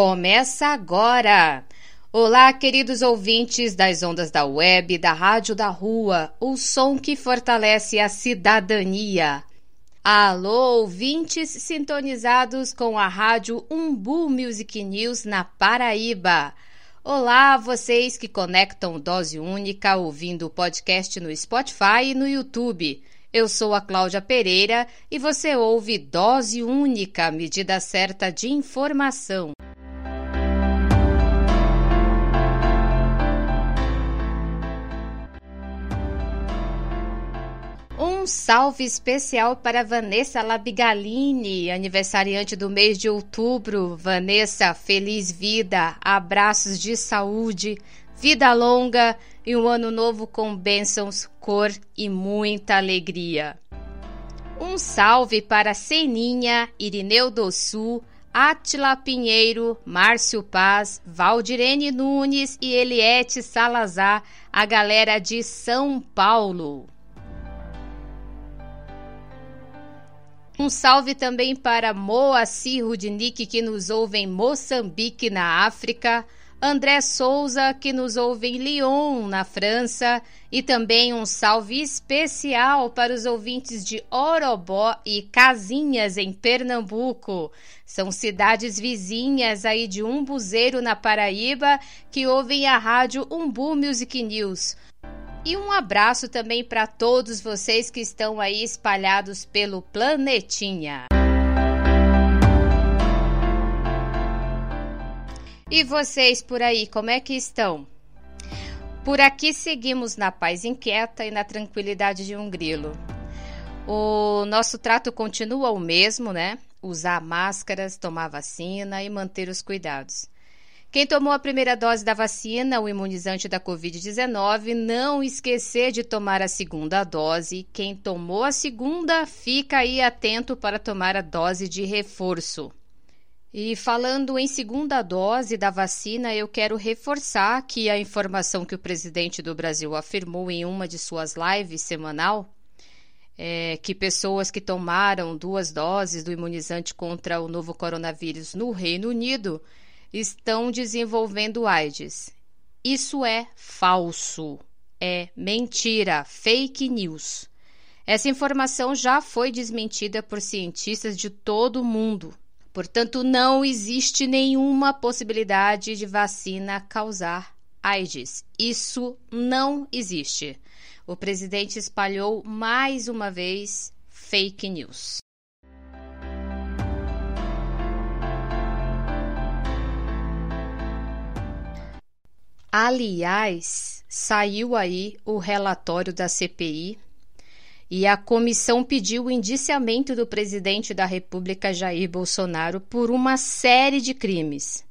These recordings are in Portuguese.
Começa agora! Olá, queridos ouvintes das ondas da web, da rádio da rua, o som que fortalece a cidadania. Alô, ouvintes sintonizados com a rádio Umbu Music News na Paraíba. Olá, vocês que conectam Dose Única ouvindo o podcast no Spotify e no YouTube. Eu sou a Cláudia Pereira e você ouve Dose Única, medida certa de informação. Salve especial para Vanessa Labigalini, aniversariante do mês de outubro. Vanessa, feliz vida, abraços de saúde, vida longa e um ano novo com bênçãos, cor e muita alegria. Um salve para Seninha, Irineu do Sul, Atila Pinheiro, Márcio Paz, Valdirene Nunes e Eliette Salazar, a galera de São Paulo. Um salve também para Moacir Rudnick, que nos ouve em Moçambique, na África. André Souza, que nos ouve em Lyon, na França, e também um salve especial para os ouvintes de Orobó e Casinhas, em Pernambuco. São cidades vizinhas aí de Umbuzeiro, na Paraíba, que ouvem a rádio Umbu Music News. E um abraço também para todos vocês que estão aí espalhados pelo planetinha. E vocês por aí, como é que estão? Por aqui seguimos na paz inquieta e na tranquilidade de um grilo. O nosso trato continua o mesmo, né? Usar máscaras, tomar vacina e manter os cuidados. Quem tomou a primeira dose da vacina, o imunizante da Covid-19, não esquecer de tomar a segunda dose. Quem tomou a segunda, fica aí atento para tomar a dose de reforço. E falando em segunda dose da vacina, eu quero reforçar que a informação que o presidente do Brasil afirmou em uma de suas lives semanal é que pessoas que tomaram duas doses do imunizante contra o novo coronavírus no Reino Unido estão desenvolvendo AIDS. Isso é falso, é mentira, fake news. Essa informação já foi desmentida por cientistas de todo o mundo. Portanto, não existe nenhuma possibilidade de vacina causar AIDS. Isso não existe. O presidente espalhou mais uma vez fake news. Aliás, saiu aí o relatório da CPI e a comissão pediu o indiciamento do presidente da República Jair Bolsonaro por uma série de crimes.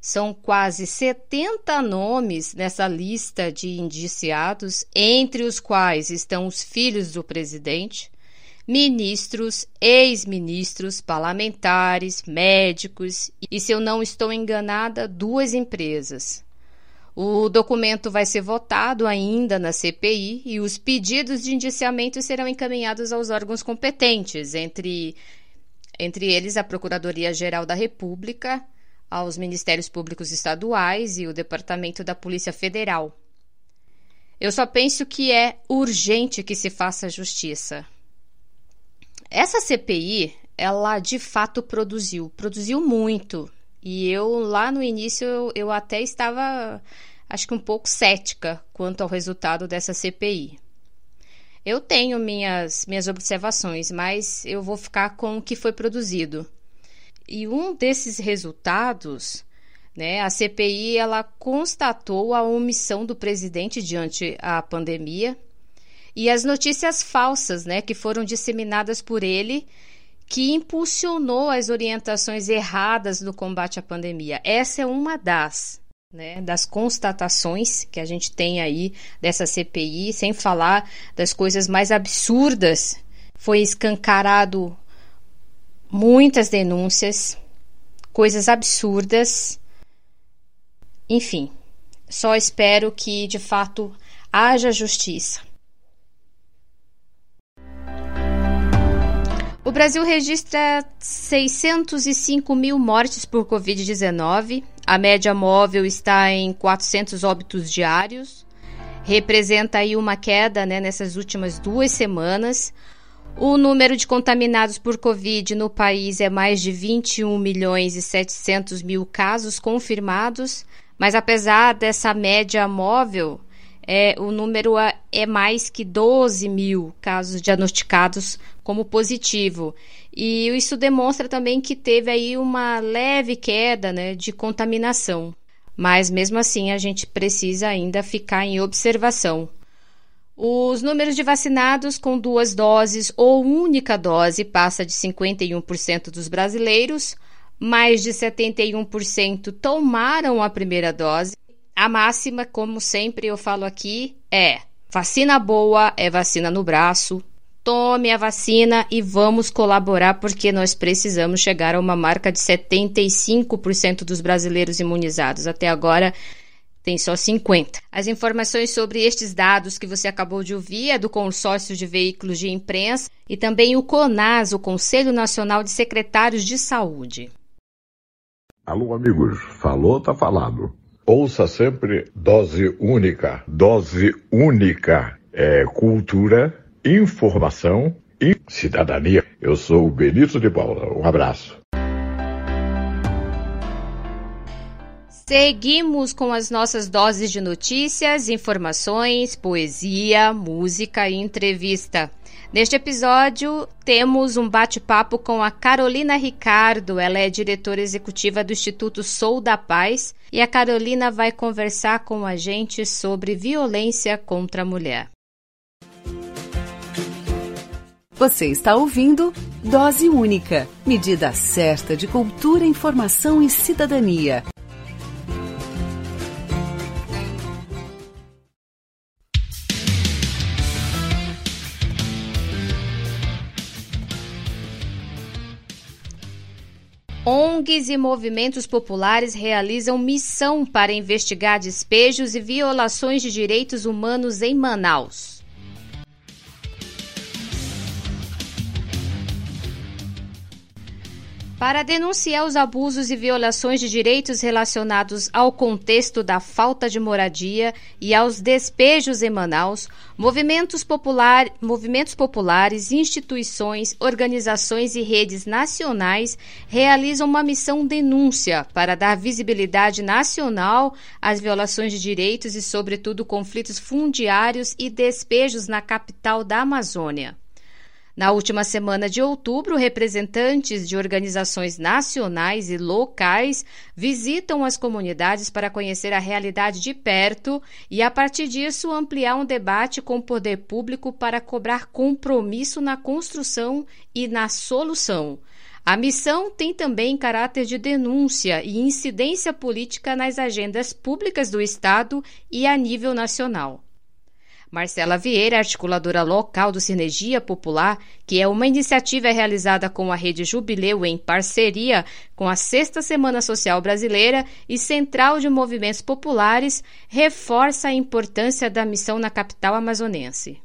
São quase 70 nomes nessa lista de indiciados, entre os quais estão os filhos do presidente, ministros, ex-ministros, parlamentares, médicos e, se eu não estou enganada, duas empresas. O documento vai ser votado ainda na CPI e os pedidos de indiciamento serão encaminhados aos órgãos competentes, entre, entre eles a Procuradoria-Geral da República, aos Ministérios Públicos Estaduais e o Departamento da Polícia Federal. Eu só penso que é urgente que se faça justiça. Essa CPI, ela de fato produziu, produziu muito. E eu, lá no início, eu, até estava acho que um pouco cética quanto ao resultado dessa CPI. Eu tenho minhas, minhas observações, mas eu vou ficar com o que foi produzido. E um desses resultados, né, a CPI ela constatou a omissão do presidente diante a pandemia e as notícias falsas, né, que foram disseminadas por ele, que impulsionou as orientações erradas no combate à pandemia. Essa é uma das, né, das constatações que a gente tem aí dessa CPI, sem falar das coisas mais absurdas. Foi escancarado muitas denúncias, coisas absurdas. Enfim, só espero que de fato haja justiça. O Brasil registra 605 mil mortes por Covid-19. A média móvel está em 400 óbitos diários. Representa aí uma queda né, nessas últimas duas semanas. O número de contaminados por Covid no país é mais de 21 milhões e 700 mil casos confirmados. Mas apesar dessa média móvel, é, o número é mais que 12 mil casos diagnosticados como positivo. E isso demonstra também que teve aí uma leve queda né, de contaminação. Mas mesmo assim a gente precisa ainda ficar em observação. Os números de vacinados com duas doses ou única dose passa de 51% dos brasileiros, mais de 71% tomaram a primeira dose a máxima, como sempre eu falo aqui, é: vacina boa é vacina no braço. Tome a vacina e vamos colaborar porque nós precisamos chegar a uma marca de 75% dos brasileiros imunizados. Até agora tem só 50. As informações sobre estes dados que você acabou de ouvir é do Consórcio de Veículos de Imprensa e também o CONAS, o Conselho Nacional de Secretários de Saúde. Alô, amigos. Falou, tá falado. Ouça sempre dose única. Dose única é cultura, informação e cidadania. Eu sou o Benito de Paula. Um abraço. Seguimos com as nossas doses de notícias, informações, poesia, música e entrevista. Neste episódio, temos um bate-papo com a Carolina Ricardo. Ela é diretora executiva do Instituto Sou da Paz e a Carolina vai conversar com a gente sobre violência contra a mulher. Você está ouvindo Dose Única medida certa de cultura, informação e cidadania. ONGs e movimentos populares realizam missão para investigar despejos e violações de direitos humanos em Manaus. Para denunciar os abusos e violações de direitos relacionados ao contexto da falta de moradia e aos despejos em Manaus, movimentos, popular, movimentos populares, instituições, organizações e redes nacionais realizam uma missão denúncia para dar visibilidade nacional às violações de direitos e, sobretudo, conflitos fundiários e despejos na capital da Amazônia. Na última semana de outubro, representantes de organizações nacionais e locais visitam as comunidades para conhecer a realidade de perto e, a partir disso, ampliar um debate com o poder público para cobrar compromisso na construção e na solução. A missão tem também caráter de denúncia e incidência política nas agendas públicas do Estado e a nível nacional. Marcela Vieira, articuladora local do Sinergia Popular, que é uma iniciativa realizada com a Rede Jubileu em parceria com a Sexta Semana Social Brasileira e Central de Movimentos Populares, reforça a importância da missão na capital amazonense.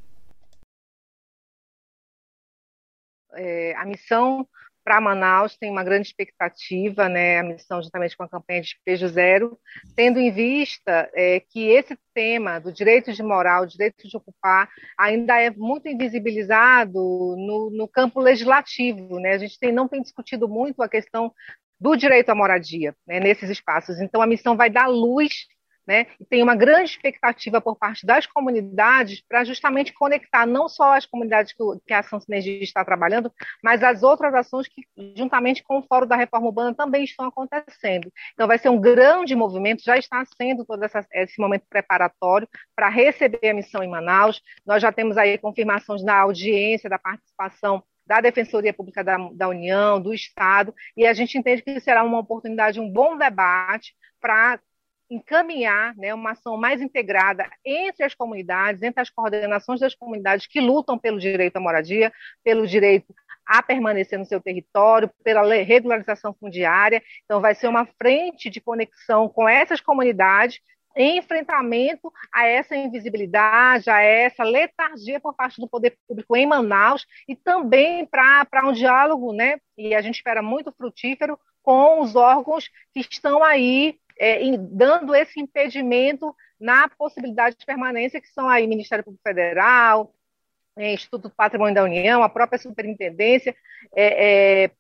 É, a missão para Manaus tem uma grande expectativa, né, a missão juntamente com a campanha de Despejo Zero, tendo em vista é, que esse tema do direito de moral, direito de ocupar, ainda é muito invisibilizado no, no campo legislativo. Né? A gente tem, não tem discutido muito a questão do direito à moradia né, nesses espaços. Então, a missão vai dar luz né? E tem uma grande expectativa por parte das comunidades para justamente conectar não só as comunidades que, que a Ação Sinergia está trabalhando, mas as outras ações que, juntamente com o Fórum da Reforma Urbana, também estão acontecendo. Então, vai ser um grande movimento, já está sendo todo essa, esse momento preparatório para receber a missão em Manaus. Nós já temos aí confirmações da audiência, da participação da Defensoria Pública da, da União, do Estado, e a gente entende que será uma oportunidade, um bom debate para encaminhar né, uma ação mais integrada entre as comunidades, entre as coordenações das comunidades que lutam pelo direito à moradia, pelo direito a permanecer no seu território, pela regularização fundiária. Então, vai ser uma frente de conexão com essas comunidades em enfrentamento a essa invisibilidade, a essa letargia por parte do poder público em Manaus e também para um diálogo, né? E a gente espera muito frutífero com os órgãos que estão aí é, dando esse impedimento na possibilidade de permanência, que são aí Ministério Público Federal, é, Instituto do Patrimônio da União, a própria Superintendência, é, é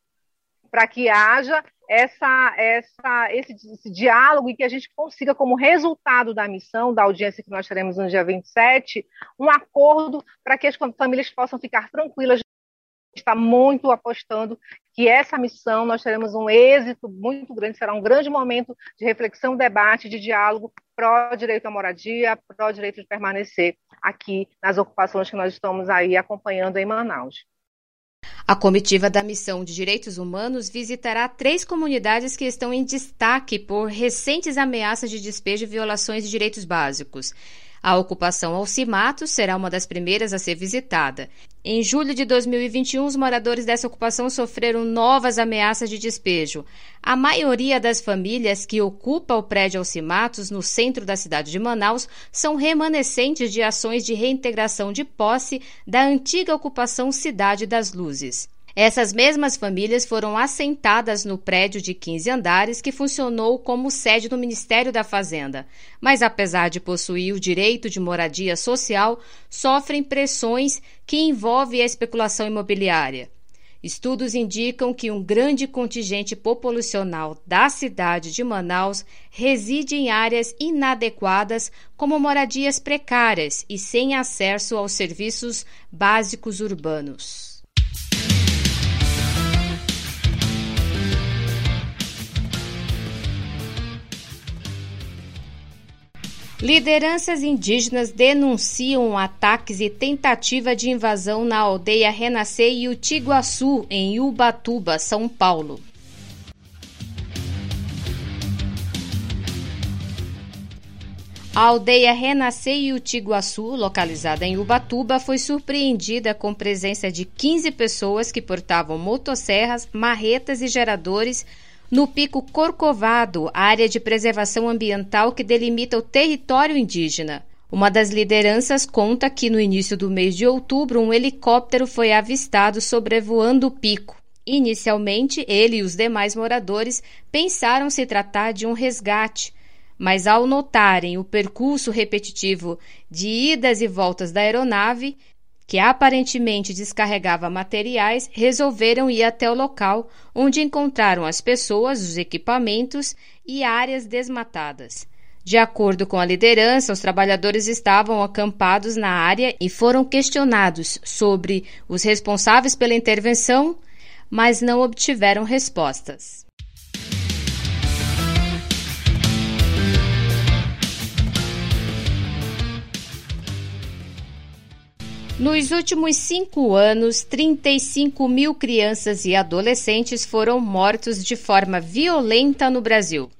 para que haja essa, essa, esse, esse, diálogo e que a gente consiga, como resultado da missão, da audiência que nós teremos no dia 27, um acordo para que as famílias possam ficar tranquilas. Está muito apostando que essa missão nós teremos um êxito muito grande, será um grande momento de reflexão, debate, de diálogo pró-direito à moradia, pró-direito de permanecer aqui nas ocupações que nós estamos aí acompanhando em Manaus. A comitiva da Missão de Direitos Humanos visitará três comunidades que estão em destaque por recentes ameaças de despejo e violações de direitos básicos. A ocupação Alcimato será uma das primeiras a ser visitada. Em julho de 2021, os moradores dessa ocupação sofreram novas ameaças de despejo. A maioria das famílias que ocupa o prédio Alcimatos, no centro da cidade de Manaus, são remanescentes de ações de reintegração de posse da antiga ocupação Cidade das Luzes. Essas mesmas famílias foram assentadas no prédio de 15 andares que funcionou como sede do Ministério da Fazenda, mas apesar de possuir o direito de moradia social, sofrem pressões que envolvem a especulação imobiliária. Estudos indicam que um grande contingente populacional da cidade de Manaus reside em áreas inadequadas, como moradias precárias e sem acesso aos serviços básicos urbanos. Lideranças indígenas denunciam ataques e tentativa de invasão na aldeia Renascer e Utiguaçu, em Ubatuba, São Paulo. A aldeia Renascer e Utiguaçu, localizada em Ubatuba, foi surpreendida com presença de 15 pessoas que portavam motosserras, marretas e geradores no Pico Corcovado, área de preservação ambiental que delimita o território indígena. Uma das lideranças conta que no início do mês de outubro um helicóptero foi avistado sobrevoando o pico. Inicialmente, ele e os demais moradores pensaram se tratar de um resgate, mas ao notarem o percurso repetitivo de idas e voltas da aeronave, que aparentemente descarregava materiais, resolveram ir até o local, onde encontraram as pessoas, os equipamentos e áreas desmatadas. De acordo com a liderança, os trabalhadores estavam acampados na área e foram questionados sobre os responsáveis pela intervenção, mas não obtiveram respostas. Nos últimos cinco anos, 35 mil crianças e adolescentes foram mortos de forma violenta no Brasil.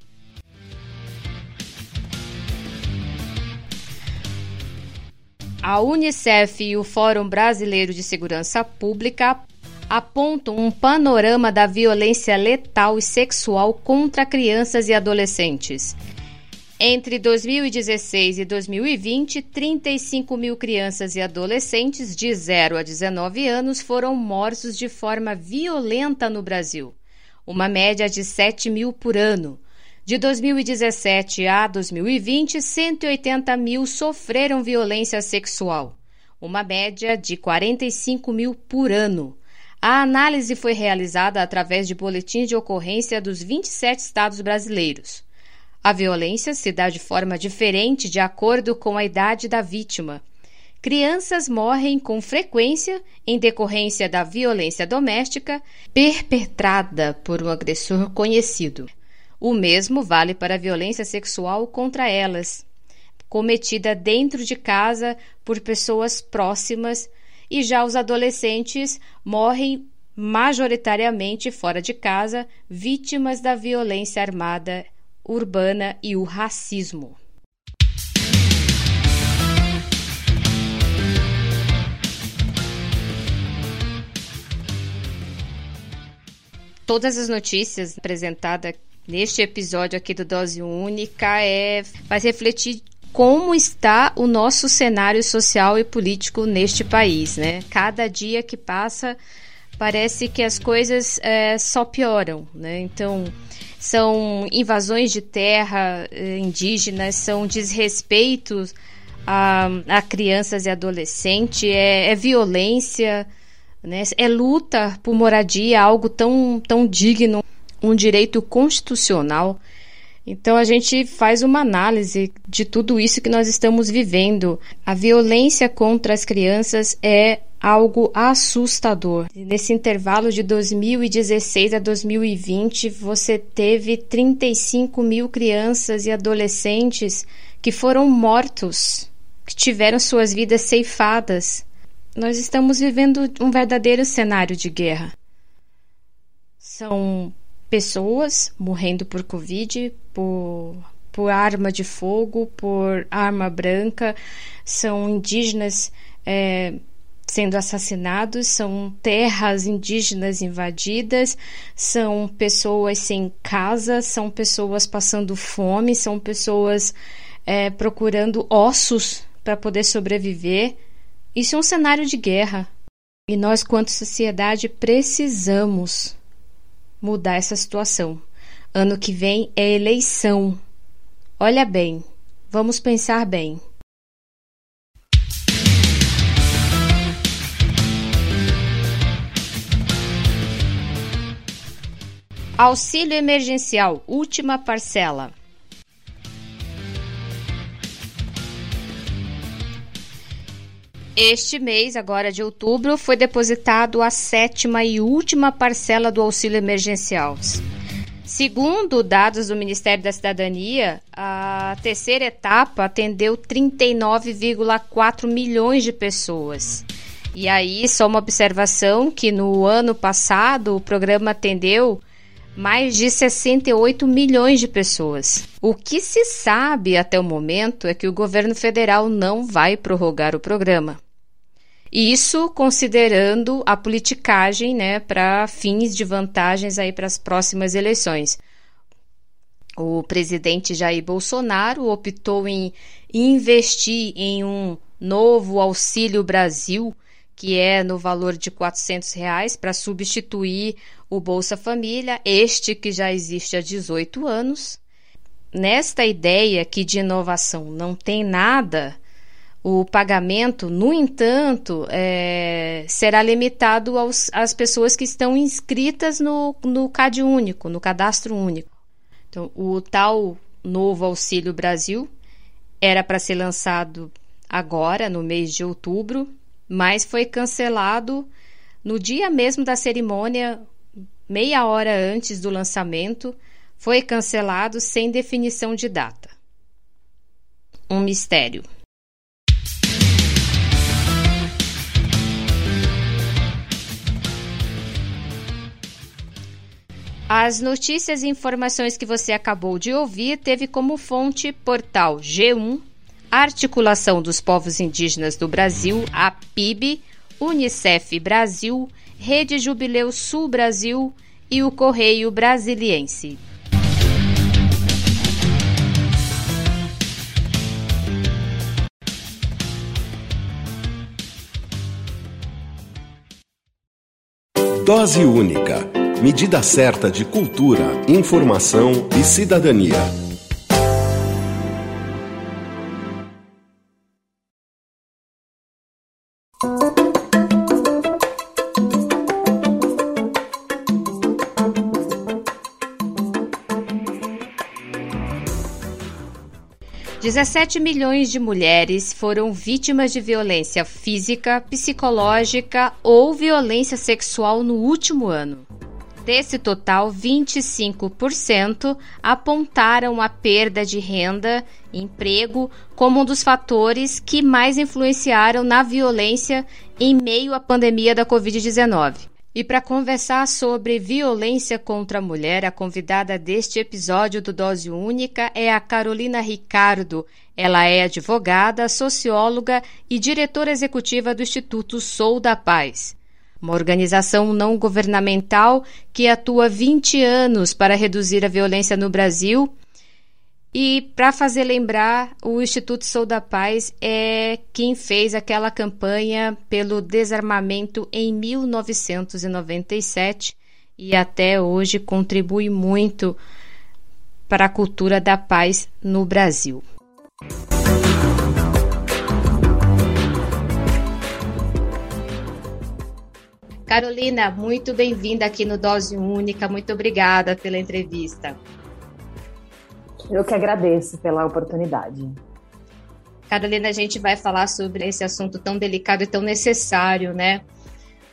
A Unicef e o Fórum Brasileiro de Segurança Pública apontam um panorama da violência letal e sexual contra crianças e adolescentes. Entre 2016 e 2020, 35 mil crianças e adolescentes de 0 a 19 anos foram mortos de forma violenta no Brasil, uma média de 7 mil por ano. De 2017 a 2020, 180 mil sofreram violência sexual, uma média de 45 mil por ano. A análise foi realizada através de boletins de ocorrência dos 27 estados brasileiros. A violência se dá de forma diferente de acordo com a idade da vítima. Crianças morrem com frequência em decorrência da violência doméstica perpetrada por um agressor conhecido. O mesmo vale para a violência sexual contra elas, cometida dentro de casa por pessoas próximas e já os adolescentes morrem majoritariamente fora de casa, vítimas da violência armada urbana e o racismo. Todas as notícias apresentadas neste episódio aqui do Dose Única é faz refletir como está o nosso cenário social e político neste país, né? Cada dia que passa parece que as coisas é, só pioram, né? Então são invasões de terra eh, indígenas, são desrespeitos a, a crianças e adolescentes, é, é violência, né? é luta por moradia, algo tão, tão digno, um direito constitucional. Então a gente faz uma análise de tudo isso que nós estamos vivendo. A violência contra as crianças é algo assustador. Nesse intervalo de 2016 a 2020, você teve 35 mil crianças e adolescentes que foram mortos, que tiveram suas vidas ceifadas. Nós estamos vivendo um verdadeiro cenário de guerra. São pessoas morrendo por Covid, por, por arma de fogo, por arma branca, são indígenas é, sendo assassinados, são terras indígenas invadidas, são pessoas sem casa, são pessoas passando fome, são pessoas é, procurando ossos para poder sobreviver. Isso é um cenário de guerra. E nós, quanto sociedade, precisamos mudar essa situação. Ano que vem é eleição. Olha bem, vamos pensar bem. Auxílio emergencial, última parcela. Este mês, agora de outubro, foi depositado a sétima e última parcela do auxílio emergencial. Segundo dados do Ministério da Cidadania, a terceira etapa atendeu 39,4 milhões de pessoas. E aí, só uma observação que no ano passado o programa atendeu mais de 68 milhões de pessoas. O que se sabe até o momento é que o governo federal não vai prorrogar o programa. Isso considerando a politicagem, né, para fins de vantagens aí para as próximas eleições. O presidente Jair Bolsonaro optou em investir em um novo Auxílio Brasil, que é no valor de 400 reais, para substituir o Bolsa Família, este que já existe há 18 anos. Nesta ideia que de inovação não tem nada, o pagamento, no entanto, é, será limitado aos, às pessoas que estão inscritas no, no CAD único, no cadastro único. Então, o tal novo Auxílio Brasil era para ser lançado agora, no mês de outubro, mas foi cancelado no dia mesmo da cerimônia, meia hora antes do lançamento, foi cancelado sem definição de data. Um mistério. As notícias e informações que você acabou de ouvir teve como fonte portal G1, Articulação dos Povos Indígenas do Brasil, a PIB, Unicef Brasil, Rede Jubileu Sul Brasil e o Correio Brasiliense. Dose única Medida certa de cultura, informação e cidadania. Dezessete milhões de mulheres foram vítimas de violência física, psicológica ou violência sexual no último ano. Desse total, 25% apontaram a perda de renda emprego como um dos fatores que mais influenciaram na violência em meio à pandemia da Covid-19. E para conversar sobre violência contra a mulher, a convidada deste episódio do Dose Única é a Carolina Ricardo. Ela é advogada, socióloga e diretora executiva do Instituto Sou da Paz uma organização não governamental que atua 20 anos para reduzir a violência no Brasil. E para fazer lembrar, o Instituto Sou da Paz é quem fez aquela campanha pelo desarmamento em 1997 e até hoje contribui muito para a cultura da paz no Brasil. Carolina, muito bem-vinda aqui no Dose Única. Muito obrigada pela entrevista. Eu que agradeço pela oportunidade. Carolina, a gente vai falar sobre esse assunto tão delicado e tão necessário, né?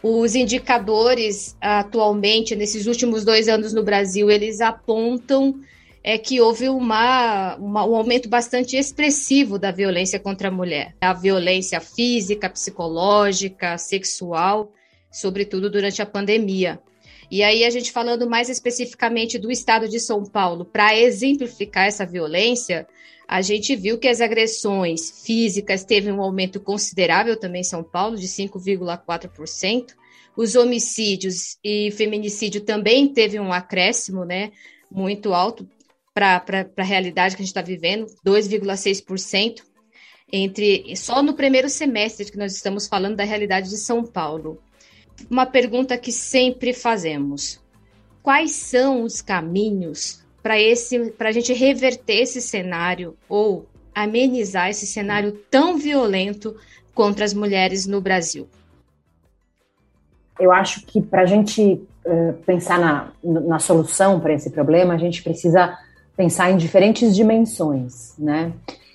Os indicadores atualmente, nesses últimos dois anos no Brasil, eles apontam é que houve uma, uma, um aumento bastante expressivo da violência contra a mulher. A violência física, psicológica, sexual sobretudo durante a pandemia. E aí, a gente falando mais especificamente do estado de São Paulo, para exemplificar essa violência, a gente viu que as agressões físicas teve um aumento considerável também em São Paulo, de 5,4%. Os homicídios e feminicídio também teve um acréscimo, né, muito alto para a realidade que a gente está vivendo, 2,6% entre só no primeiro semestre que nós estamos falando da realidade de São Paulo uma pergunta que sempre fazemos: quais são os caminhos para esse, para a gente reverter esse cenário ou amenizar esse cenário tão violento contra as mulheres no Brasil? Eu acho que para a gente uh, pensar na, na solução para esse problema, a gente precisa pensar em diferentes dimensões, né?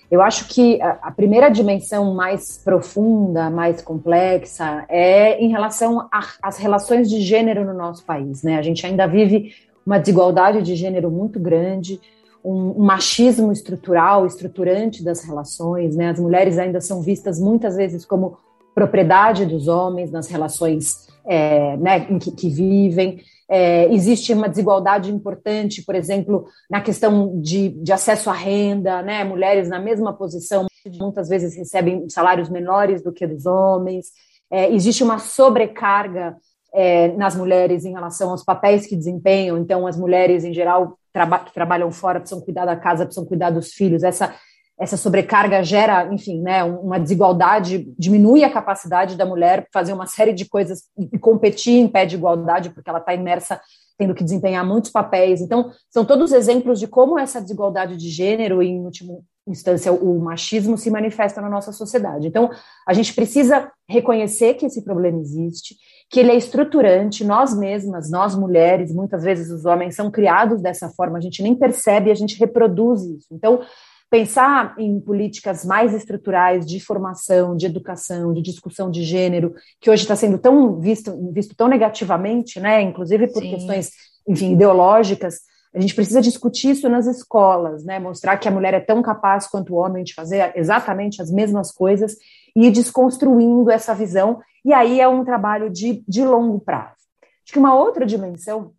Eu acho que a, primeira dimensão mais profunda, mais complexa, é em relação às relações de gênero no nosso país. Né? A gente ainda vive uma desigualdade de gênero muito grande, um, machismo estrutural, estruturante das relações. Né? As mulheres ainda são vistas muitas vezes como propriedade dos homens nas relações é, né, em que, que vivem. É, existe uma desigualdade importante, por exemplo, na questão de, de acesso à renda, né? Mulheres na mesma posição muitas vezes recebem salários menores do que dos homens. É, existe uma sobrecarga é, nas mulheres em relação aos papéis que desempenham. Então, as mulheres, em geral, traba que trabalham fora precisam cuidar da casa, precisam cuidar dos filhos. Essa essa sobrecarga gera, enfim, né, uma desigualdade, diminui a capacidade da mulher fazer uma série de coisas e competir em pé de igualdade, porque ela está imersa tendo que desempenhar muitos papéis. Então, são todos exemplos de como essa desigualdade de gênero, e, em última instância, o machismo, se manifesta na nossa sociedade. Então, a gente precisa reconhecer que esse problema existe, que ele é estruturante, nós mesmas, nós mulheres, muitas vezes os homens são criados dessa forma, a gente nem percebe, a gente reproduz isso. Então, pensar em políticas mais estruturais de formação, de educação, de discussão de gênero, que hoje está sendo tão visto, visto tão negativamente, né, inclusive por Sim. questões, enfim, ideológicas, a gente precisa discutir isso nas escolas, né, mostrar que a mulher é tão capaz quanto o homem de fazer exatamente as mesmas coisas e ir desconstruindo essa visão, e aí é um trabalho de, de longo prazo. Acho que uma outra dimensão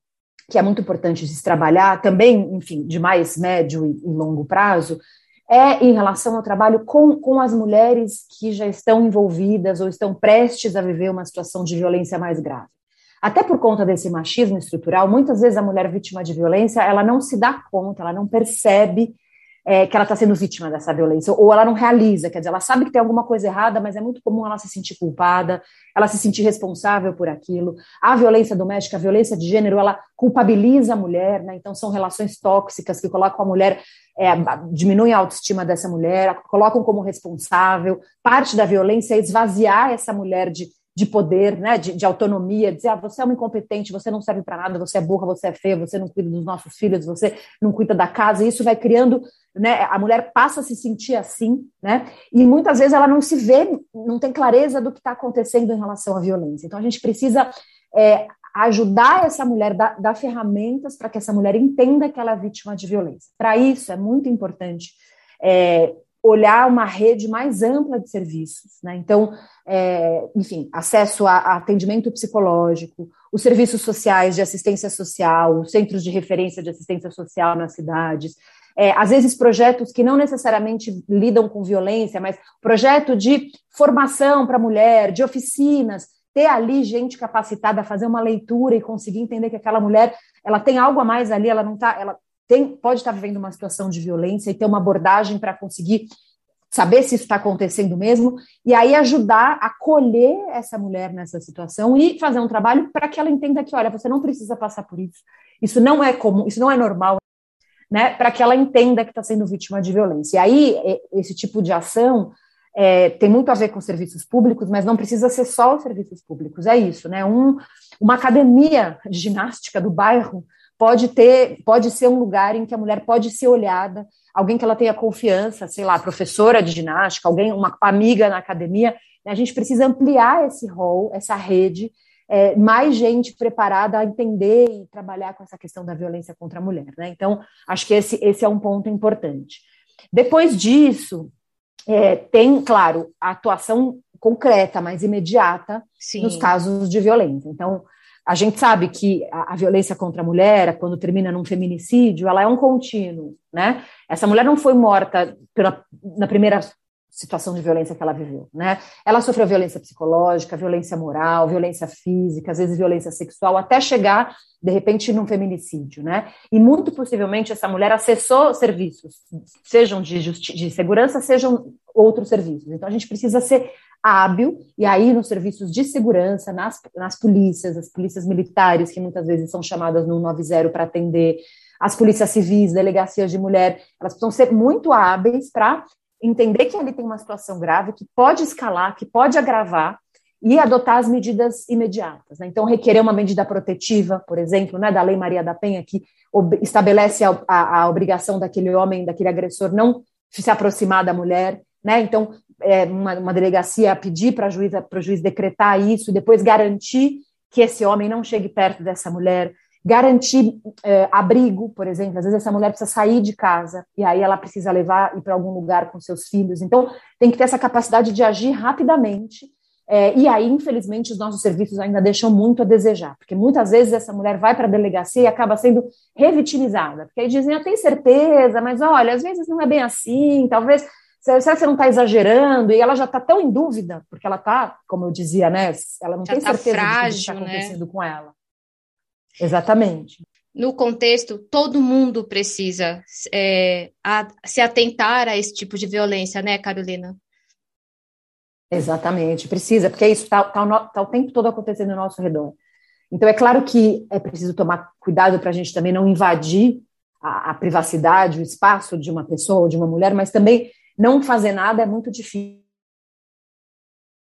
que é muito importante de se trabalhar, também, enfim, de mais médio e longo prazo, é em relação ao trabalho com, com as mulheres que já estão envolvidas ou estão prestes a viver uma situação de violência mais grave. Até por conta desse machismo estrutural, muitas vezes a mulher vítima de violência, ela não se dá conta, ela não percebe é, que ela está sendo vítima dessa violência, ou ela não realiza, quer dizer, ela sabe que tem alguma coisa errada, mas é muito comum ela se sentir culpada, ela se sentir responsável por aquilo. A violência doméstica, a violência de gênero, ela culpabiliza a mulher, né? Então são relações tóxicas que colocam a mulher, é, diminuem a autoestima dessa mulher, colocam como responsável. Parte da violência é esvaziar essa mulher de de poder, né, de, de, autonomia, dizer, ah, você é uma incompetente, você não serve para nada, você é burra, você é feia, você não cuida dos nossos filhos, você não cuida da casa, e isso vai criando, né, a mulher passa a se sentir assim, né, e muitas vezes ela não se vê, não tem clareza do que está acontecendo em relação à violência. Então a gente precisa é, ajudar essa mulher, dar, dar ferramentas para que essa mulher entenda que ela é vítima de violência. Para isso, é muito importante é, olhar uma rede mais ampla de serviços. Né? Então, é, enfim, acesso a, a, atendimento psicológico, os serviços sociais de assistência social, os centros de referência de assistência social nas cidades, é, às vezes projetos que não necessariamente lidam com violência, mas projeto de formação para mulher, de oficinas, ter ali gente capacitada a fazer uma leitura e conseguir entender que aquela mulher ela tem algo a mais ali, ela não tá, ela tem, pode estar vivendo uma situação de violência e ter uma abordagem para conseguir saber se isso está acontecendo mesmo, e aí ajudar a acolher essa mulher nessa situação e fazer um trabalho para que ela entenda que, olha, você não precisa passar por isso, isso não é comum, isso não é normal, né? Para que ela entenda que está sendo vítima de violência. E aí, esse tipo de ação é, tem muito a ver com serviços públicos, mas não precisa ser só os serviços públicos, é isso, né? Um, uma academia de ginástica do bairro pode ter, pode ser um lugar em que a mulher pode ser olhada, alguém que ela tenha confiança, sei lá, professora de ginástica, alguém, uma amiga na academia. Né? A gente precisa ampliar esse rol, essa rede, é, mais gente preparada a entender e trabalhar com essa questão da violência contra a mulher. Né? Então, acho que esse, esse é um ponto importante. Depois disso, é, tem, claro, a atuação concreta, mais imediata, Sim. nos casos de violência. Então, a gente sabe que a, a, violência contra a mulher, quando termina num feminicídio, ela é um contínuo, né? Essa mulher não foi morta pela, na primeira situação de violência que ela viveu, né? Ela sofreu violência psicológica, violência moral, violência física, às vezes violência sexual, até chegar, de repente, num feminicídio, né? E muito possivelmente essa mulher acessou serviços, sejam de, de segurança, sejam outros serviços. Então a gente precisa ser hábil, e aí nos serviços de segurança, nas, nas polícias, as polícias militares, que muitas vezes são chamadas no 90 para atender, as polícias civis, delegacias de mulher, elas precisam ser muito hábeis para entender que ali tem uma situação grave, que pode escalar, que pode agravar, e adotar as medidas imediatas. Né? Então, requerer uma medida protetiva, por exemplo, né, da Lei Maria da Penha, que estabelece a, a, a obrigação daquele homem, daquele agressor, não se aproximar da mulher, né? Então, é, uma, uma, delegacia pedir para o juiz decretar isso, e depois garantir que esse homem não chegue perto dessa mulher, garantir é, abrigo, por exemplo, às vezes essa mulher precisa sair de casa e aí ela precisa levar ir para algum lugar com seus filhos, então tem que ter essa capacidade de agir rapidamente. É, e aí, infelizmente, os nossos serviços ainda deixam muito a desejar, porque muitas vezes essa mulher vai para a delegacia e acaba sendo revitimizada, porque aí dizem, eu tenho certeza, mas olha, às vezes não é bem assim, talvez Será que você não está exagerando? E ela já está tão em dúvida, porque ela está, como eu dizia, né? Ela não já tem tá certeza frágil, do que está acontecendo né? com ela. Exatamente. No contexto, todo mundo precisa é, a, se atentar a esse tipo de violência, né, Carolina? Exatamente, precisa, porque isso está tá, tá o tempo todo acontecendo ao nosso redor. Então, é claro que é preciso tomar cuidado para a gente também não invadir a, a, privacidade, o espaço de uma pessoa ou de uma mulher, mas também não fazer nada é muito difícil.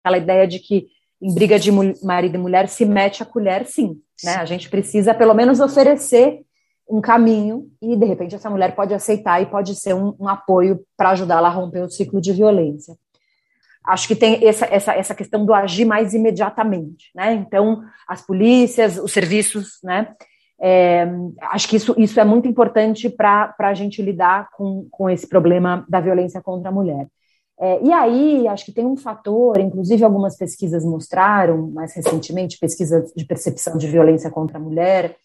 Aquela ideia de que em briga de marido e mulher se mete a colher, sim. Né? A gente precisa pelo menos oferecer um caminho e de repente essa mulher pode aceitar e pode ser um, um apoio para ajudá-la a romper o ciclo de violência. Acho que tem essa, essa, essa questão do agir mais imediatamente, né? Então, as polícias, os serviços, né? É, acho que isso, isso é muito importante para a gente lidar com, com esse problema da violência contra a mulher. É, e aí, acho que tem um fator, inclusive algumas pesquisas mostraram, mais recentemente, pesquisas de percepção de violência contra a mulher,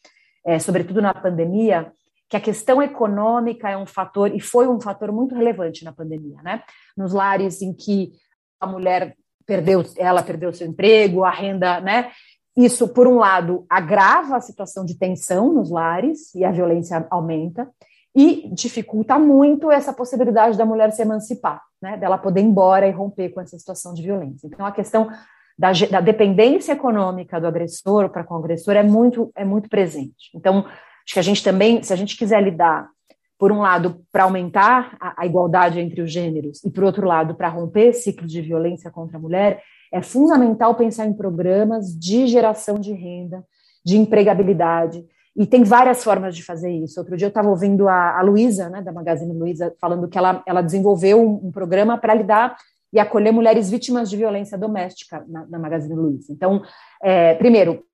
é, sobretudo na pandemia, que a questão econômica é um fator, e foi um fator muito relevante na pandemia, né? Nos lares em que a mulher perdeu, ela perdeu seu emprego, a renda, né? Isso, por um lado, agrava a situação de tensão nos lares e a violência aumenta, e dificulta muito essa possibilidade da mulher se emancipar, né, dela poder ir embora e romper com essa situação de violência. Então, a questão da, da dependência econômica do agressor para com o agressor é muito, é muito presente. Então, acho que a gente também, se a gente quiser lidar, por um lado, para aumentar a, a igualdade entre os gêneros, e por outro lado, para romper ciclos de violência contra a mulher, é fundamental pensar em programas de geração de renda, de empregabilidade, e tem várias formas de fazer isso. Outro dia eu estava ouvindo a, a Luísa, né, da Magazine Luiza, falando que ela, ela desenvolveu um, um programa para lidar e acolher mulheres vítimas de violência doméstica na, na Magazine Luiza. Então, é, primeiro,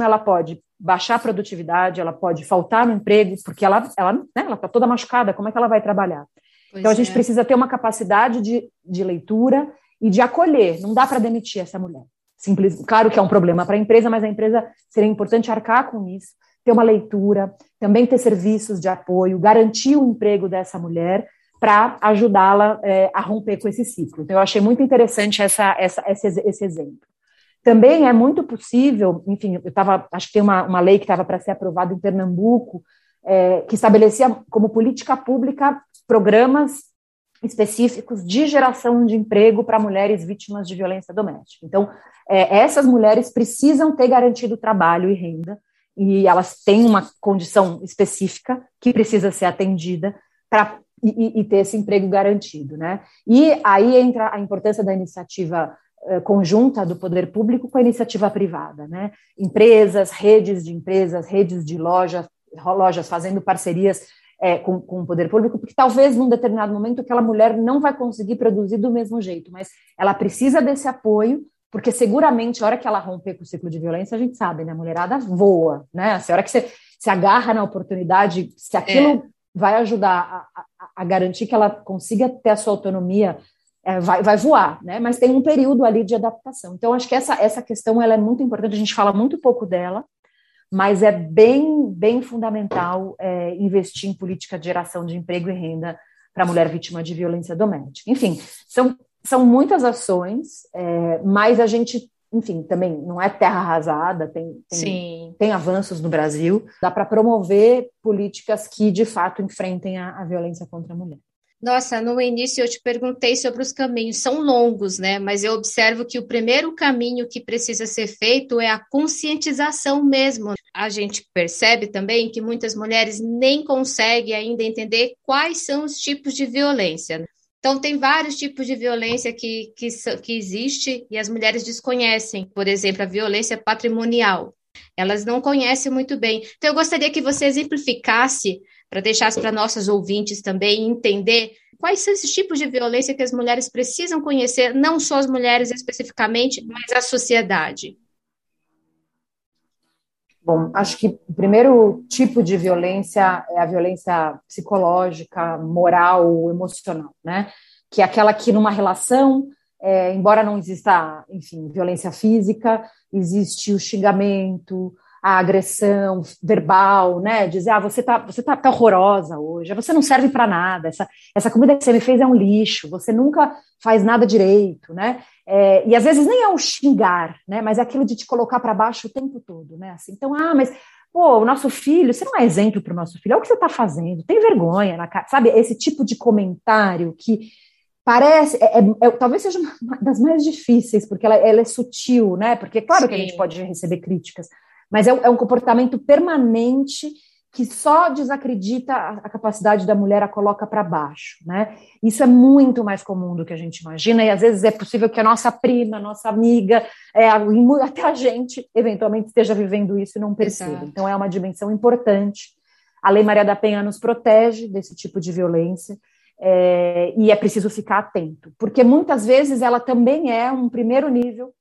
ela pode baixar a produtividade, ela pode faltar no emprego, porque ela está ela, né, ela tá toda machucada, como é que ela vai trabalhar? Pois então a gente é. precisa ter uma capacidade de, de leitura e de acolher, não dá para demitir essa mulher. Simples, claro que é um problema para a empresa, mas a empresa seria importante arcar com isso, ter uma leitura, também ter serviços de apoio, garantir o emprego dessa mulher para ajudá-la é, a romper com esse ciclo. Então, eu achei muito interessante essa, essa, esse, esse exemplo. Também é muito possível, enfim, eu estava, acho que tem uma, uma lei que estava para ser aprovada em Pernambuco, é, que estabelecia como política pública programas específicos de geração de emprego para mulheres vítimas de violência doméstica. Então, é, essas mulheres precisam ter garantido trabalho e renda, e elas têm uma condição específica que precisa ser atendida para e, e, ter esse emprego garantido, né? E aí entra a importância da iniciativa eh, conjunta do poder público com a iniciativa privada, né? Empresas, redes de empresas, redes de lojas, lojas fazendo parcerias é, com, com o poder público, porque talvez num determinado momento aquela mulher não vai conseguir produzir do mesmo jeito, mas ela precisa desse apoio, porque seguramente a hora que ela romper com o ciclo de violência, a gente sabe, né? A mulherada voa, né? A hora que você se agarra na oportunidade, se aquilo é. vai ajudar a, a, a garantir que ela consiga ter a sua autonomia é, vai, vai voar, né? Mas tem um período ali de adaptação. Então, acho que essa, essa questão ela é muito importante, a gente fala muito pouco dela, mas é bem, bem fundamental é, investir em política de geração de emprego e renda para a mulher vítima de violência doméstica. Enfim, são, são muitas ações, é, mas a gente, enfim, também não é terra arrasada, tem, tem, tem avanços no Brasil, dá para promover políticas que de fato enfrentem a, a violência contra a mulher. Nossa, no início eu te perguntei sobre os caminhos, são longos, né? Mas eu observo que o primeiro caminho que precisa ser feito é a conscientização mesmo. A gente percebe também que muitas mulheres nem conseguem ainda entender quais são os tipos de violência. Então, tem vários tipos de violência que, que, que existe e as mulheres desconhecem. Por exemplo, a violência patrimonial. Elas não conhecem muito bem. Então, eu gostaria que você exemplificasse para deixar para nossos ouvintes também entender quais são esses tipos de violência que as mulheres precisam conhecer, não só as mulheres especificamente, mas a sociedade. Bom, acho que o primeiro tipo de violência é a violência psicológica, moral, emocional, né? Que é aquela que numa relação, é, embora não exista, enfim, violência física, existe o xingamento, a agressão verbal, né? Dizer, ah, você tá, você tá, tá horrorosa hoje, você não serve para nada, essa, essa comida que você me fez é um lixo, você nunca faz nada direito, né? É, e às vezes nem é um xingar, né? Mas é aquilo de te colocar para baixo o tempo todo, né? Assim, então, ah, mas pô, o nosso filho, você não é exemplo para o nosso filho, é o que você está fazendo, tem vergonha na cara, sabe? Esse tipo de comentário que parece, é, é, é, talvez seja uma das mais difíceis, porque ela, ela é sutil, né? Porque claro Sim. que a gente pode receber críticas, mas é, é um comportamento permanente que só desacredita a capacidade da mulher a coloca para baixo, né? Isso é muito mais comum do que a gente imagina e às vezes é possível que a nossa prima, a nossa amiga, é, até a gente eventualmente esteja vivendo isso e não perceba. Exato. Então é uma dimensão importante. A Lei Maria da Penha nos protege desse tipo de violência é, e é preciso ficar atento, porque muitas vezes ela também é um primeiro nível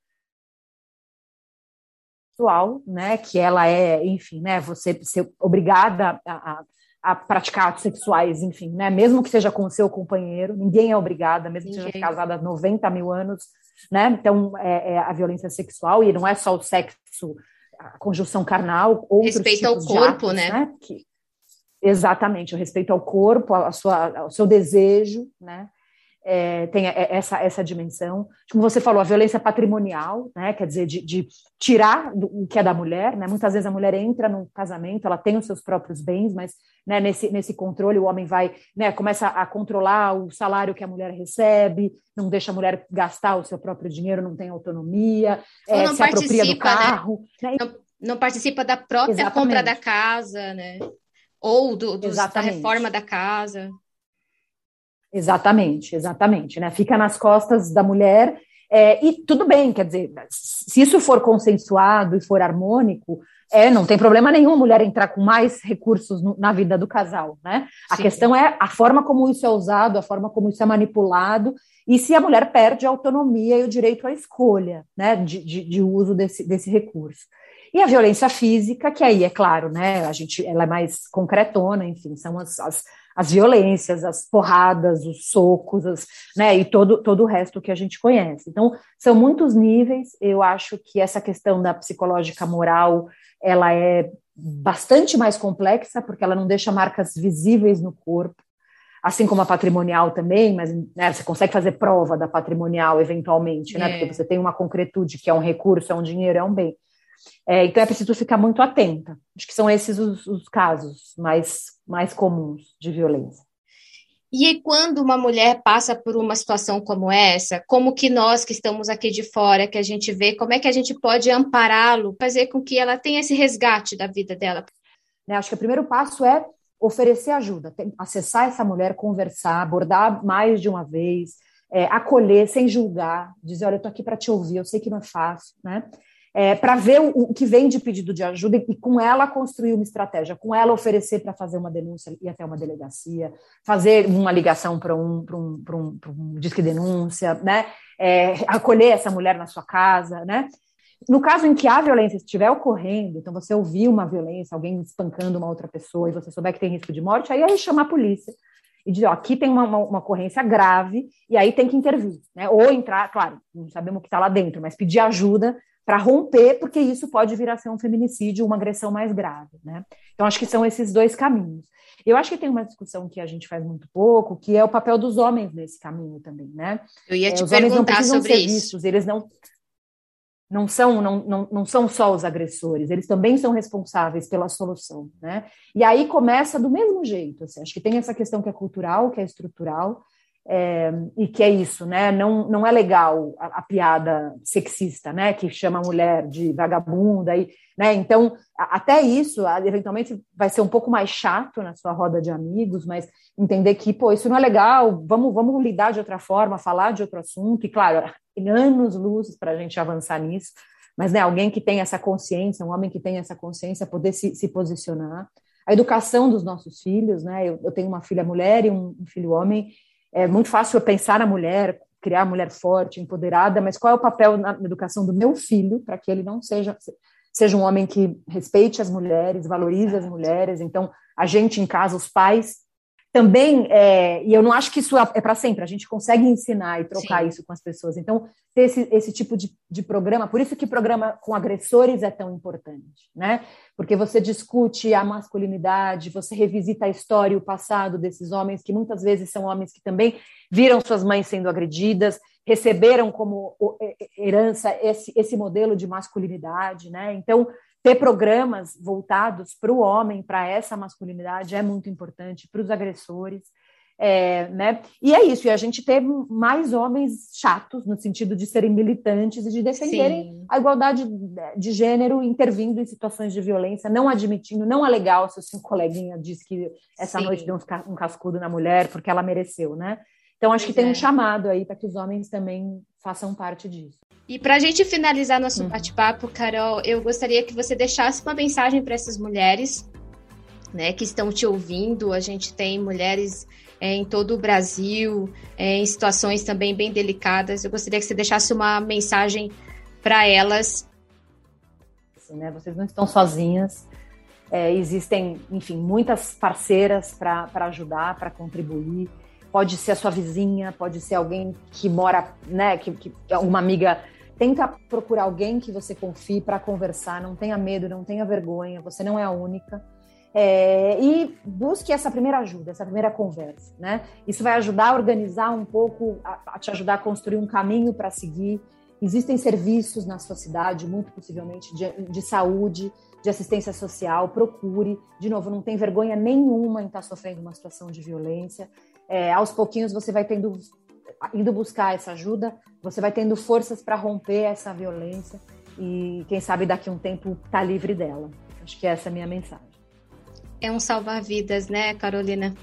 sexual, né, que ela é, enfim, né, você ser obrigada a, a, a, praticar atos sexuais, enfim, né, mesmo que seja com o seu companheiro, ninguém é obrigada, mesmo que seja casada há 90 mil anos, né, então é, é, a violência sexual, e não é só o sexo, a conjunção carnal, outros Respeito ao corpo, atos, né? né que, exatamente, o respeito ao corpo, a sua, ao seu desejo, né, é, tem essa, essa dimensão. Como você falou, a violência patrimonial, né, quer dizer, de, de tirar o que é da mulher. Né? Muitas vezes a mulher entra num casamento, ela tem os seus próprios bens, mas né, nesse, nesse controle o homem vai, né, começa a controlar o salário que a mulher recebe, não deixa a mulher gastar o seu próprio dinheiro, não tem autonomia, é, se apropria do né? carro. Né? Não, não, participa da própria Exatamente. compra da casa, né? ou do, do da reforma da casa. Exatamente, exatamente, né? Fica nas costas da mulher é, e tudo bem, quer dizer, se isso for consensuado e for harmônico, é, não tem problema nenhum a mulher entrar com mais recursos no, na vida do casal, né? A Sim. questão é a forma como isso é usado, a forma como isso é manipulado e se a mulher perde a autonomia e o direito à escolha, né, de, de, de uso desse, desse recurso. E a violência física, que aí é claro, né? A gente ela é mais concretona, enfim, são as, as, as violências, as porradas, os socos, as, né? E todo, todo o resto que a gente conhece. Então, são muitos níveis. Eu acho que essa questão da psicológica moral ela é bastante mais complexa, porque ela não deixa marcas visíveis no corpo assim como a patrimonial também, mas né, você consegue fazer prova da patrimonial eventualmente, né? É. Porque você tem uma concretude que é um recurso, é um dinheiro, é um bem. É, então é preciso ficar muito atenta. Acho que são esses os, os casos mais, mais comuns de violência. E quando uma mulher passa por uma situação como essa, como que nós que estamos aqui de fora, que a gente vê, como é que a gente pode ampará-lo, fazer com que ela tenha esse resgate da vida dela? Né, acho que o primeiro passo é oferecer ajuda, acessar essa mulher, conversar, abordar mais de uma vez, é, acolher sem julgar, dizer, olha, eu estou aqui para te ouvir, eu sei que não é fácil, né? É, para ver o, o, que vem de pedido de ajuda e, e, com ela construir uma estratégia, com ela oferecer para fazer uma denúncia e até uma delegacia, fazer uma ligação para um, um, um, um disque denúncia, né? É, acolher essa mulher na sua casa, né? No caso em que a violência estiver ocorrendo, então você ouviu uma violência, alguém espancando uma outra pessoa e você souber que tem risco de morte, aí é chamar a polícia e dizer, ó, aqui tem uma, uma, uma, ocorrência grave e aí tem que intervir, né? Ou entrar, claro, não sabemos o que está lá dentro, mas pedir ajuda para romper, porque isso pode vir a ser um feminicídio, uma agressão mais grave, né? Então acho que são esses dois caminhos. Eu acho que tem uma discussão que a gente faz muito pouco, que é o papel dos homens nesse caminho também, né? Eu ia te é, os homens não precisam ser isso. Vistos, eles não não são, não, não, não são só os agressores, eles também são responsáveis pela solução, né? E aí começa do mesmo jeito, assim, acho que tem essa questão que é cultural, que é estrutural, é, e que é isso, né? Não, não é legal a, a, piada sexista, né? Que chama a mulher de vagabunda, e, né? Então, a, até isso, eventualmente, vai ser um pouco mais chato na sua roda de amigos, mas entender que, pô, isso não é legal, vamos, vamos lidar de outra forma, falar de outro assunto, e claro, anos luzes para a gente avançar nisso, mas né, alguém que tem essa consciência, um homem que tem essa consciência, poder se, se posicionar. A educação dos nossos filhos, né? Eu, eu tenho uma filha mulher e um, um filho homem, é muito fácil eu pensar na mulher, criar a mulher forte, empoderada, mas qual é o papel na educação do meu filho para que ele não seja seja um homem que respeite as mulheres, valorize as mulheres. Então, a gente em casa, os pais também, é, e eu não acho que isso é, é para sempre, a gente consegue ensinar e trocar Sim. isso com as pessoas. Então, ter esse, esse tipo de, de programa, por isso que programa com agressores é tão importante, né? Porque você discute a masculinidade, você revisita a história e o passado desses homens, que muitas vezes são homens que também viram suas mães sendo agredidas, receberam como herança esse, esse modelo de masculinidade, né? Então, ter programas voltados para o homem, para essa masculinidade, é muito importante, para os agressores. É, né? E é isso, e a gente ter mais homens chatos, no sentido de serem militantes e de defenderem Sim. a igualdade de gênero, intervindo em situações de violência, não admitindo, não é legal se o seu coleguinha diz que essa Sim. noite deu um cascudo na mulher porque ela mereceu, né? Então, acho que tem é. um chamado aí para que os homens também façam parte disso. E para a gente finalizar nosso uhum. bate-papo, Carol, eu gostaria que você deixasse uma mensagem para essas mulheres né, que estão te ouvindo. A gente tem mulheres é, em todo o Brasil, é, em situações também bem delicadas. Eu gostaria que você deixasse uma mensagem para elas. Sim, né, vocês não estão sozinhas. É, existem, enfim, muitas parceiras para ajudar, para contribuir pode ser a sua vizinha, pode ser alguém que mora, né, que, que uma amiga. Tenta procurar alguém que você confie para conversar, não tenha medo, não tenha vergonha, você não é a única. É, e busque essa primeira ajuda, essa primeira conversa, né? Isso vai ajudar a organizar um pouco, a, a te ajudar a construir um caminho para seguir. Existem serviços na sua cidade, muito possivelmente, de, de saúde, de assistência social, procure. De novo, não tem vergonha nenhuma em estar tá sofrendo uma situação de violência é, aos pouquinhos você vai tendo indo buscar essa ajuda, você vai tendo forças para romper essa violência e quem sabe daqui a um tempo tá livre dela. Acho que essa é a minha mensagem. É um salvar-vidas, né, Carolina?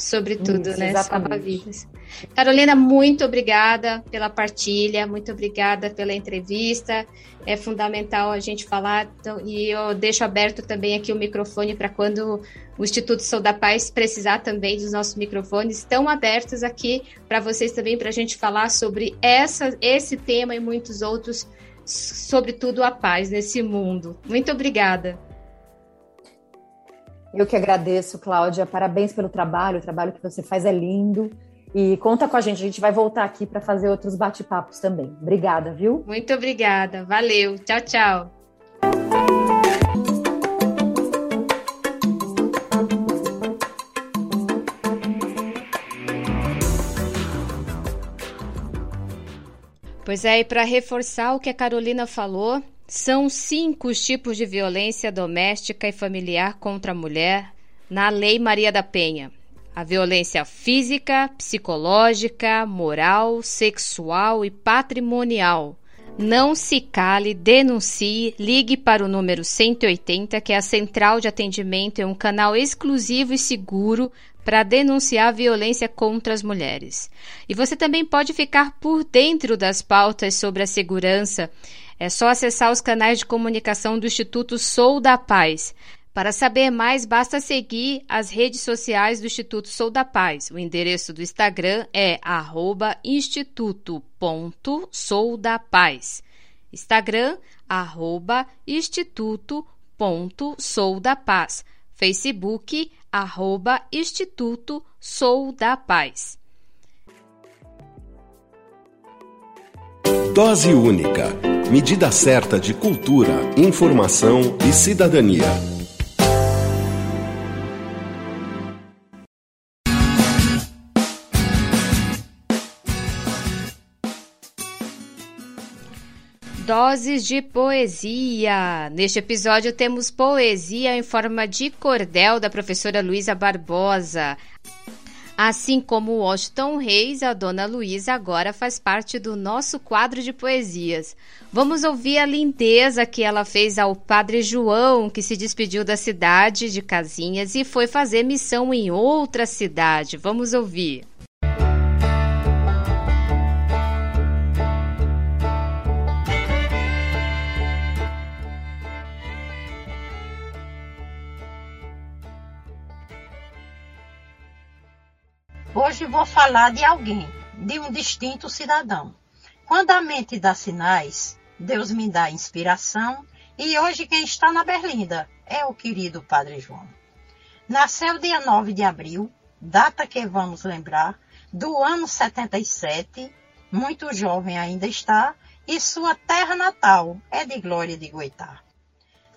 Sobretudo, Isso, né? Salvar-vidas. Carolina, muito obrigada pela partilha, muito obrigada pela entrevista. É fundamental a gente falar então, e eu deixo aberto também aqui o microfone para quando o Instituto Sou da Paz precisar também dos nossos microfones. Estão abertos aqui para vocês também, para a gente falar sobre essa, esse tema e muitos outros sobretudo a paz nesse mundo. Muito obrigada. Eu que agradeço, Cláudia. Parabéns pelo trabalho. O trabalho que você faz é lindo. E conta com a gente. A gente vai voltar aqui para fazer outros bate-papos também. Obrigada, viu? Muito obrigada. Valeu. Tchau, tchau. Pois é, e para reforçar o que a Carolina falou, são cinco os tipos de violência doméstica e familiar contra a mulher na Lei Maria da Penha. A violência física, psicológica, moral, sexual e patrimonial. Não se cale, denuncie, ligue para o número 180, que é a central de atendimento, é um canal exclusivo e seguro para denunciar violência contra as mulheres. E você também pode ficar por dentro das pautas sobre a segurança é só acessar os canais de comunicação do Instituto Sou da Paz. Para saber mais, basta seguir as redes sociais do Instituto Sou da Paz. O endereço do Instagram é instituto.soudapaz. Instagram, instituto.soudapaz. Facebook, arroba Instituto Sou da Paz. Dose única Medida certa de cultura, informação e cidadania. Doses de poesia. Neste episódio temos poesia em forma de cordel da professora Luísa Barbosa. Assim como Washington Reis, a dona Luísa agora faz parte do nosso quadro de poesias. Vamos ouvir a lindeza que ela fez ao Padre João, que se despediu da cidade de Casinhas e foi fazer missão em outra cidade. Vamos ouvir. Hoje vou falar de alguém, de um distinto cidadão. Quando a mente dá sinais, Deus me dá inspiração e hoje quem está na Berlinda é o querido Padre João. Nasceu dia 9 de abril, data que vamos lembrar, do ano 77, muito jovem ainda está, e sua terra natal é de Glória de Goitá.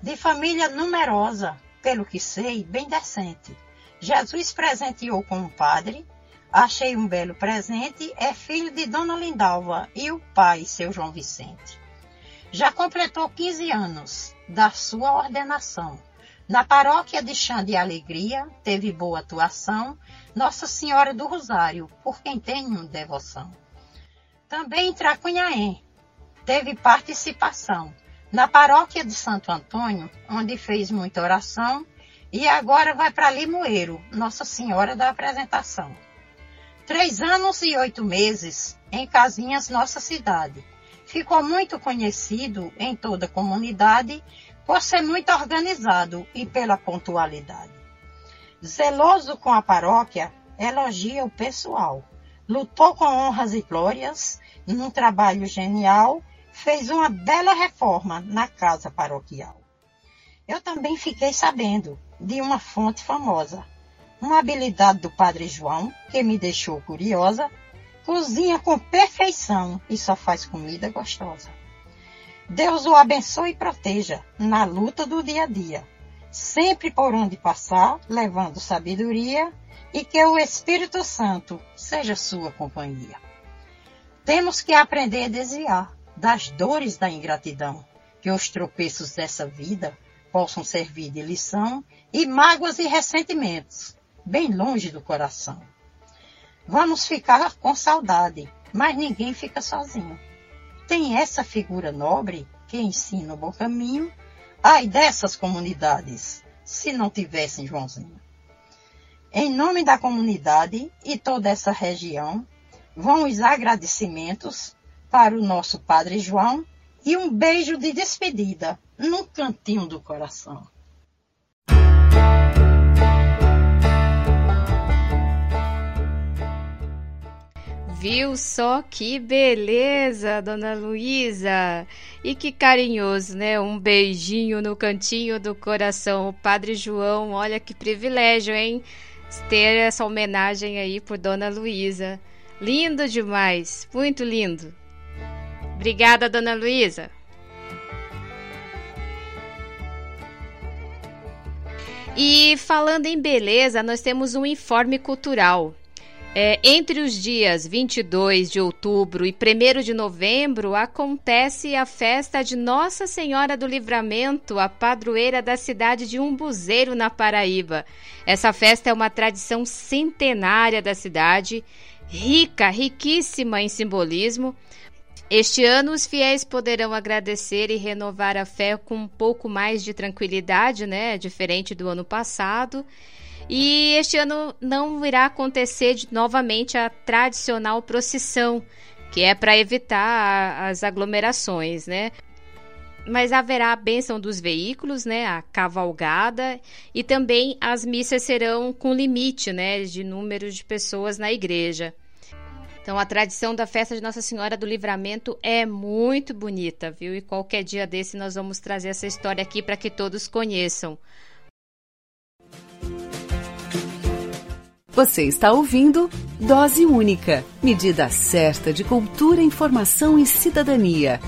De família numerosa, pelo que sei, bem decente. Jesus presenteou como padre Achei um belo presente, é filho de Dona Lindalva e o pai, seu João Vicente. Já completou 15 anos da sua ordenação. Na paróquia de Chã de Alegria, teve boa atuação Nossa Senhora do Rosário, por quem tenho devoção. Também em Tracunhaém, teve participação na paróquia de Santo Antônio, onde fez muita oração, e agora vai para Limoeiro, Nossa Senhora da Apresentação. Três anos e oito meses em Casinhas, nossa cidade. Ficou muito conhecido em toda a comunidade por ser muito organizado e pela pontualidade. Zeloso com a paróquia, elogia o pessoal. Lutou com honras e glórias, num trabalho genial, fez uma bela reforma na casa paroquial. Eu também fiquei sabendo de uma fonte famosa, uma habilidade do Padre João que me deixou curiosa. Cozinha com perfeição e só faz comida gostosa. Deus o abençoe e proteja na luta do dia a dia, sempre por onde passar, levando sabedoria e que o Espírito Santo seja sua companhia. Temos que aprender a desviar das dores da ingratidão, que os tropeços dessa vida possam servir de lição e mágoas e ressentimentos bem longe do coração. Vamos ficar com saudade, mas ninguém fica sozinho. Tem essa figura nobre que ensina o bom caminho. Ai dessas comunidades, se não tivessem Joãozinho. Em nome da comunidade e toda essa região, vão os agradecimentos para o nosso Padre João e um beijo de despedida num cantinho do coração. Viu só que beleza, dona Luísa? E que carinhoso, né? Um beijinho no cantinho do coração. O Padre João, olha que privilégio, hein? Ter essa homenagem aí por dona Luísa. Lindo demais, muito lindo. Obrigada, dona Luísa. E falando em beleza, nós temos um informe cultural. É, entre os dias 22 de outubro e 1 de novembro acontece a festa de Nossa Senhora do Livramento, a padroeira da cidade de Umbuzeiro, na Paraíba. Essa festa é uma tradição centenária da cidade, rica, riquíssima em simbolismo. Este ano, os fiéis poderão agradecer e renovar a fé com um pouco mais de tranquilidade, né? Diferente do ano passado. E este ano não irá acontecer de, novamente a tradicional procissão, que é para evitar as aglomerações, né? Mas haverá a bênção dos veículos, né? A cavalgada e também as missas serão com limite, né? De número de pessoas na igreja. Então, a tradição da festa de Nossa Senhora do Livramento é muito bonita, viu? E qualquer dia desse nós vamos trazer essa história aqui para que todos conheçam. Você está ouvindo Dose Única medida certa de cultura, informação e cidadania.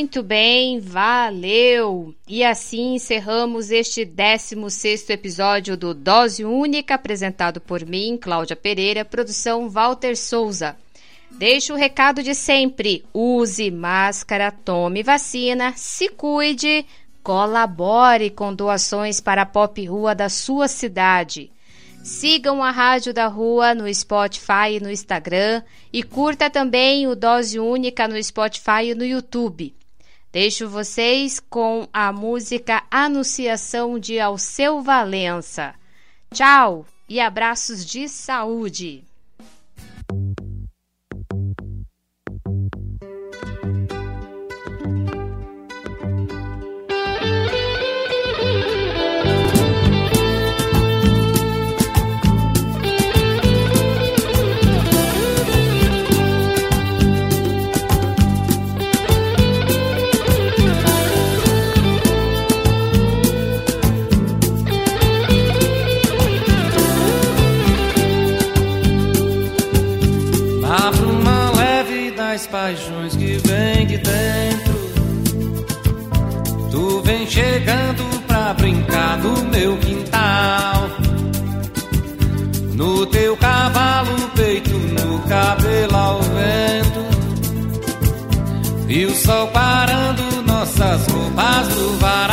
Muito bem, valeu! E assim encerramos este 16 episódio do Dose Única, apresentado por mim, Cláudia Pereira, produção Walter Souza. Deixo o recado de sempre: use máscara, tome vacina, se cuide, colabore com doações para a Pop Rua da sua cidade. Sigam a Rádio da Rua no Spotify e no Instagram e curta também o Dose Única no Spotify e no YouTube. Deixo vocês com a música Anunciação de Alceu Valença. Tchau e abraços de saúde! Roupas no varal.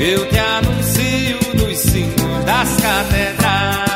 Eu te anuncio nos sinos das catedrais.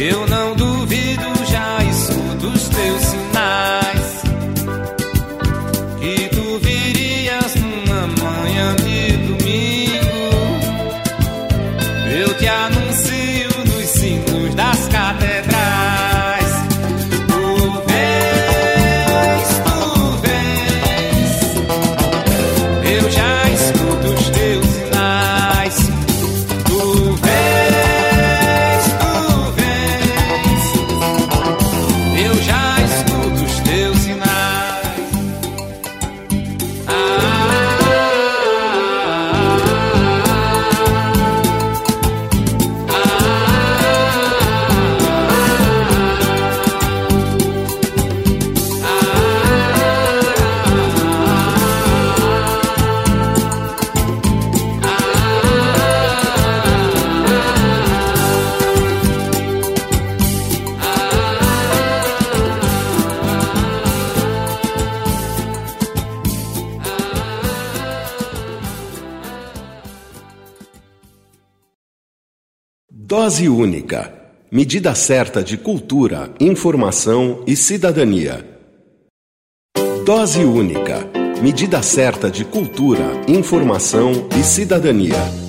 Eu não duvido. dose única. Medida certa de cultura, informação e cidadania. Dose única. Medida certa de cultura, informação e cidadania.